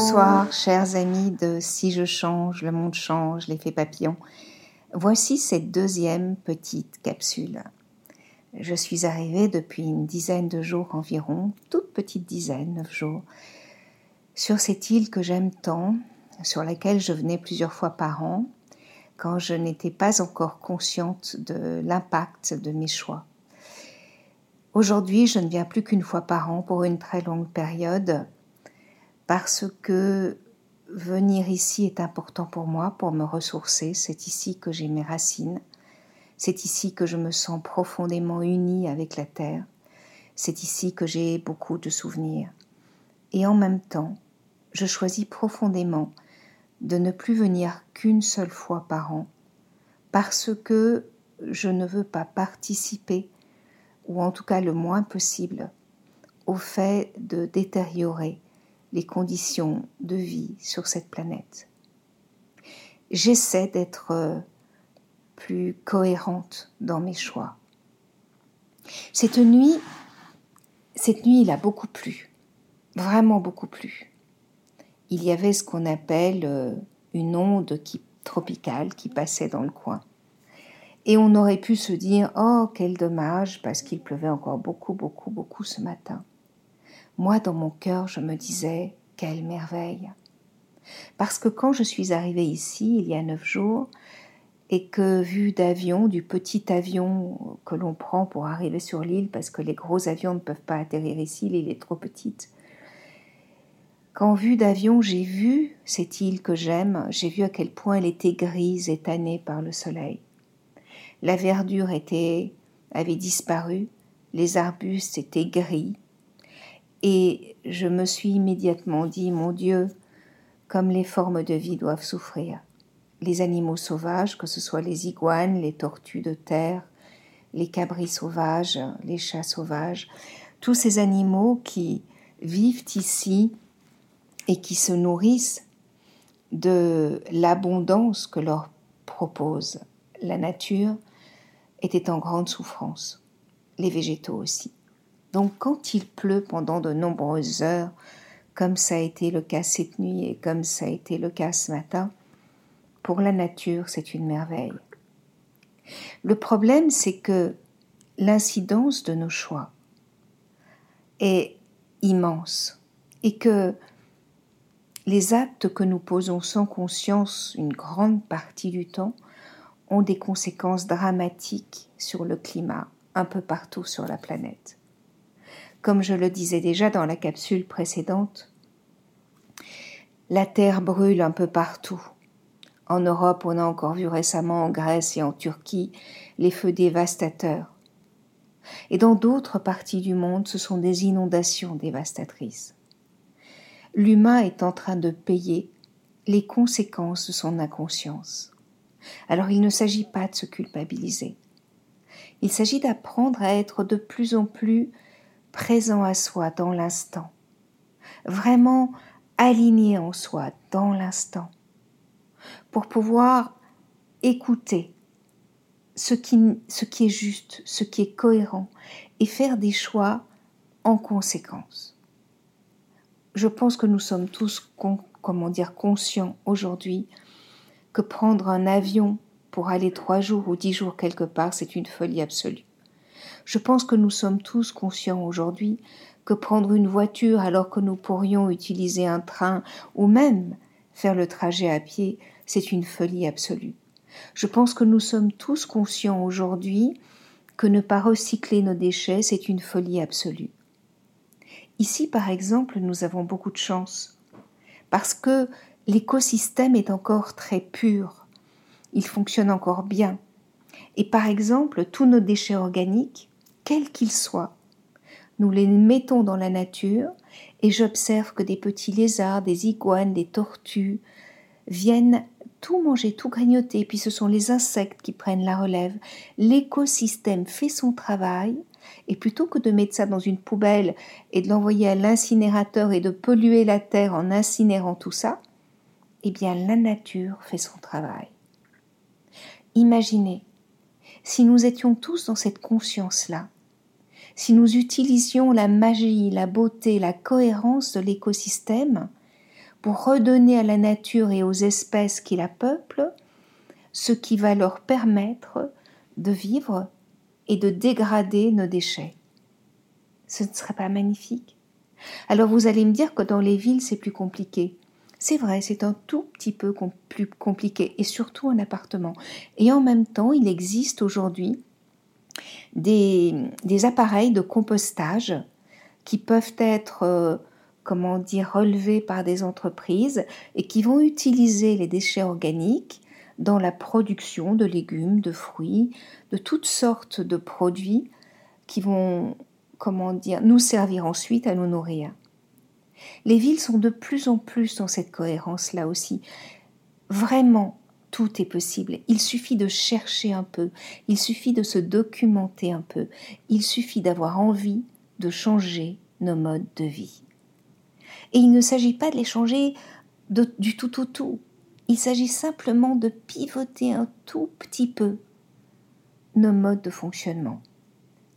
Bonsoir, chers amis de Si je change, le monde change, l'effet papillon. Voici cette deuxième petite capsule. Je suis arrivée depuis une dizaine de jours environ, toute petite dizaine, neuf jours, sur cette île que j'aime tant, sur laquelle je venais plusieurs fois par an, quand je n'étais pas encore consciente de l'impact de mes choix. Aujourd'hui, je ne viens plus qu'une fois par an pour une très longue période parce que venir ici est important pour moi, pour me ressourcer. C'est ici que j'ai mes racines. C'est ici que je me sens profondément unie avec la terre. C'est ici que j'ai beaucoup de souvenirs. Et en même temps, je choisis profondément de ne plus venir qu'une seule fois par an parce que je ne veux pas participer, ou en tout cas le moins possible, au fait de détériorer les conditions de vie sur cette planète. J'essaie d'être euh, plus cohérente dans mes choix. Cette nuit, cette nuit, il a beaucoup plu, vraiment beaucoup plu. Il y avait ce qu'on appelle euh, une onde qui, tropicale qui passait dans le coin. Et on aurait pu se dire Oh, quel dommage, parce qu'il pleuvait encore beaucoup, beaucoup, beaucoup ce matin. Moi, dans mon cœur, je me disais, quelle merveille. Parce que quand je suis arrivée ici, il y a neuf jours, et que vu d'avion, du petit avion que l'on prend pour arriver sur l'île, parce que les gros avions ne peuvent pas atterrir ici, l'île est trop petite, quand vue d'avion j'ai vu cette île que j'aime, j'ai vu à quel point elle était grise et tannée par le soleil. La verdure était, avait disparu, les arbustes étaient gris, et je me suis immédiatement dit, mon Dieu, comme les formes de vie doivent souffrir. Les animaux sauvages, que ce soit les iguanes, les tortues de terre, les cabris sauvages, les chats sauvages, tous ces animaux qui vivent ici et qui se nourrissent de l'abondance que leur propose la nature, étaient en grande souffrance, les végétaux aussi. Donc quand il pleut pendant de nombreuses heures, comme ça a été le cas cette nuit et comme ça a été le cas ce matin, pour la nature, c'est une merveille. Le problème, c'est que l'incidence de nos choix est immense et que les actes que nous posons sans conscience une grande partie du temps ont des conséquences dramatiques sur le climat un peu partout sur la planète. Comme je le disais déjà dans la capsule précédente, la terre brûle un peu partout. En Europe, on a encore vu récemment en Grèce et en Turquie les feux dévastateurs. Et dans d'autres parties du monde, ce sont des inondations dévastatrices. L'humain est en train de payer les conséquences de son inconscience. Alors il ne s'agit pas de se culpabiliser. Il s'agit d'apprendre à être de plus en plus présent à soi dans l'instant, vraiment aligné en soi dans l'instant, pour pouvoir écouter ce qui, est juste, ce qui est cohérent, et faire des choix en conséquence. Je pense que nous sommes tous, comment dire, conscients aujourd'hui que prendre un avion pour aller trois jours ou dix jours quelque part, c'est une folie absolue. Je pense que nous sommes tous conscients aujourd'hui que prendre une voiture alors que nous pourrions utiliser un train ou même faire le trajet à pied, c'est une folie absolue. Je pense que nous sommes tous conscients aujourd'hui que ne pas recycler nos déchets, c'est une folie absolue. Ici, par exemple, nous avons beaucoup de chance parce que l'écosystème est encore très pur. Il fonctionne encore bien. Et par exemple, tous nos déchets organiques, quels qu'ils soient. Nous les mettons dans la nature et j'observe que des petits lézards, des iguanes, des tortues viennent tout manger, tout grignoter, puis ce sont les insectes qui prennent la relève. L'écosystème fait son travail, et plutôt que de mettre ça dans une poubelle et de l'envoyer à l'incinérateur et de polluer la terre en incinérant tout ça, eh bien la nature fait son travail. Imaginez si nous étions tous dans cette conscience-là, si nous utilisions la magie, la beauté, la cohérence de l'écosystème pour redonner à la nature et aux espèces qui la peuplent ce qui va leur permettre de vivre et de dégrader nos déchets. Ce ne serait pas magnifique? Alors vous allez me dire que dans les villes c'est plus compliqué. C'est vrai, c'est un tout petit peu plus compliqué, et surtout en appartement. Et en même temps, il existe aujourd'hui des, appareils de compostage qui peuvent être, euh, comment dire, relevés par des entreprises et qui vont utiliser les déchets organiques dans la production de légumes, de fruits, de toutes sortes de produits qui vont, comment dire, nous servir ensuite à nous nourrir. Les villes sont de plus en plus dans cette cohérence-là aussi. Vraiment, tout est possible. Il suffit de chercher un peu, il suffit de se documenter un peu, il suffit d'avoir envie de changer nos modes de vie. Et il ne s'agit pas de les changer du tout au tout. Il s'agit simplement de pivoter un tout petit peu nos modes de fonctionnement,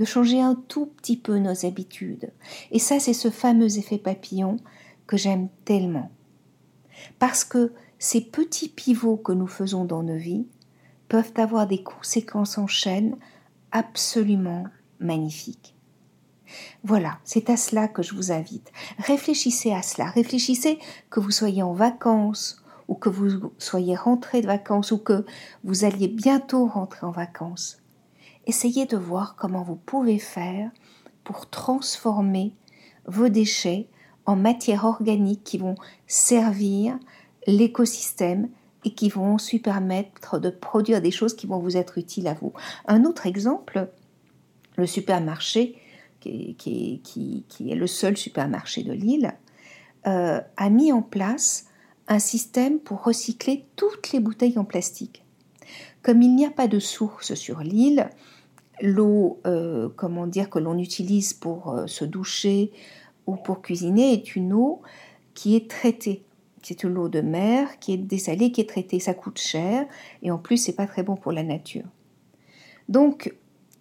de changer un tout petit peu nos habitudes. Et ça, c'est ce fameux effet papillon que j'aime tellement. Parce que ces petits pivots que nous faisons dans nos vies peuvent avoir des conséquences en chaîne absolument magnifiques. Voilà, c'est à cela que je vous invite. Réfléchissez à cela. Réfléchissez que vous soyez en vacances ou que vous soyez rentré de vacances ou que vous alliez bientôt rentrer en vacances. Essayez de voir comment vous pouvez faire pour transformer vos déchets en matières organiques qui vont servir l'écosystème et qui vont ensuite permettre de produire des choses qui vont vous être utiles à vous. Un autre exemple, le supermarché, qui, est le seul supermarché de Lille, euh, a mis en place un système pour recycler toutes les bouteilles en plastique. Comme il n'y a pas de source sur l'île, l'eau, euh, comment dire, que l'on utilise pour euh, se doucher ou pour cuisiner est une eau qui est traitée. C'est une eau de mer qui est dessalée, qui est traitée. Ça coûte cher et en plus, c'est pas très bon pour la nature. Donc,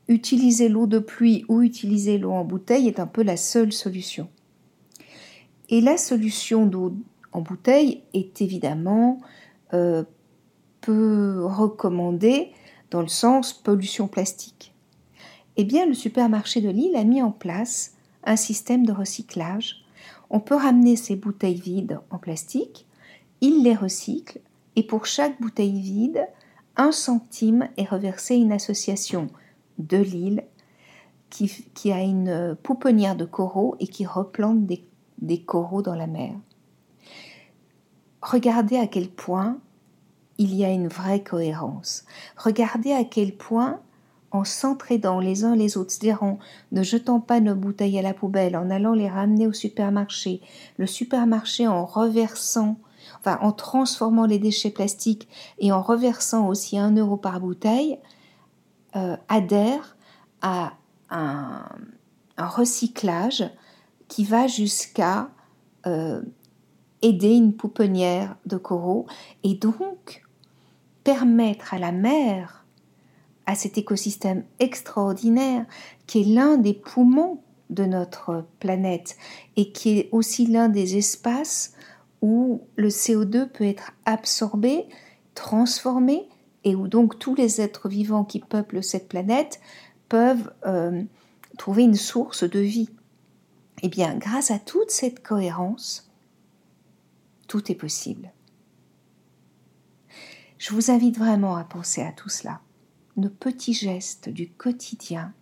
utiliser l'eau de pluie ou utiliser l'eau en bouteille est un peu la seule solution. Et la solution d'eau en bouteille est évidemment euh, peu recommandé dans le sens pollution plastique. Eh bien, le supermarché de Lille a mis en place un système de recyclage. On peut ramener ces bouteilles vides en plastique, il les recycle et pour chaque bouteille vide, un centime est reversé à une association de Lille qui, a une pouponnière de coraux et qui replante des coraux dans la mer regardez à quel point il y a une vraie cohérence. Regardez à quel point, en s'entraidant les uns les autres, c'est-à-dire ne jetant pas nos bouteilles à la poubelle, en allant les ramener au supermarché, le supermarché en reversant, en transformant les déchets plastiques et en reversant aussi un euro par bouteille, euh, adhère à un, recyclage qui va jusqu'à euh, aider une pouponnière de coraux et donc permettre à la mer, à cet écosystème extraordinaire qui est l'un des poumons de notre planète et qui est aussi l'un des espaces où le CO2 peut être absorbé, transformé et où donc tous les êtres vivants qui peuplent cette planète peuvent euh, trouver une source de vie. Eh bien, grâce à toute cette cohérence, tout est possible. Je vous invite vraiment à penser à tout cela. Nos petits gestes du quotidien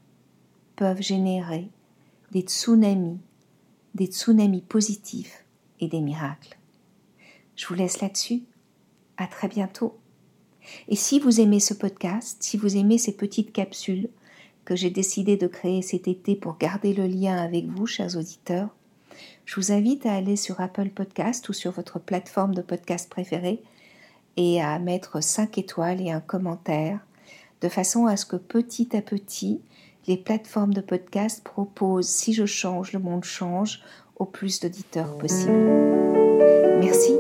peuvent générer des tsunamis, des tsunamis positifs et des miracles. Je vous laisse là-dessus. À très bientôt. Et si vous aimez ce podcast, si vous aimez ces petites capsules que j'ai décidé de créer cet été pour garder le lien avec vous, chers auditeurs, je vous invite à aller sur Apple Podcast ou sur votre plateforme de podcast préférée et à mettre 5 étoiles et un commentaire de façon à ce que petit à petit, les plateformes de podcast proposent Si je change, le monde change au plus d'auditeurs possible. Merci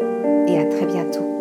et à très bientôt.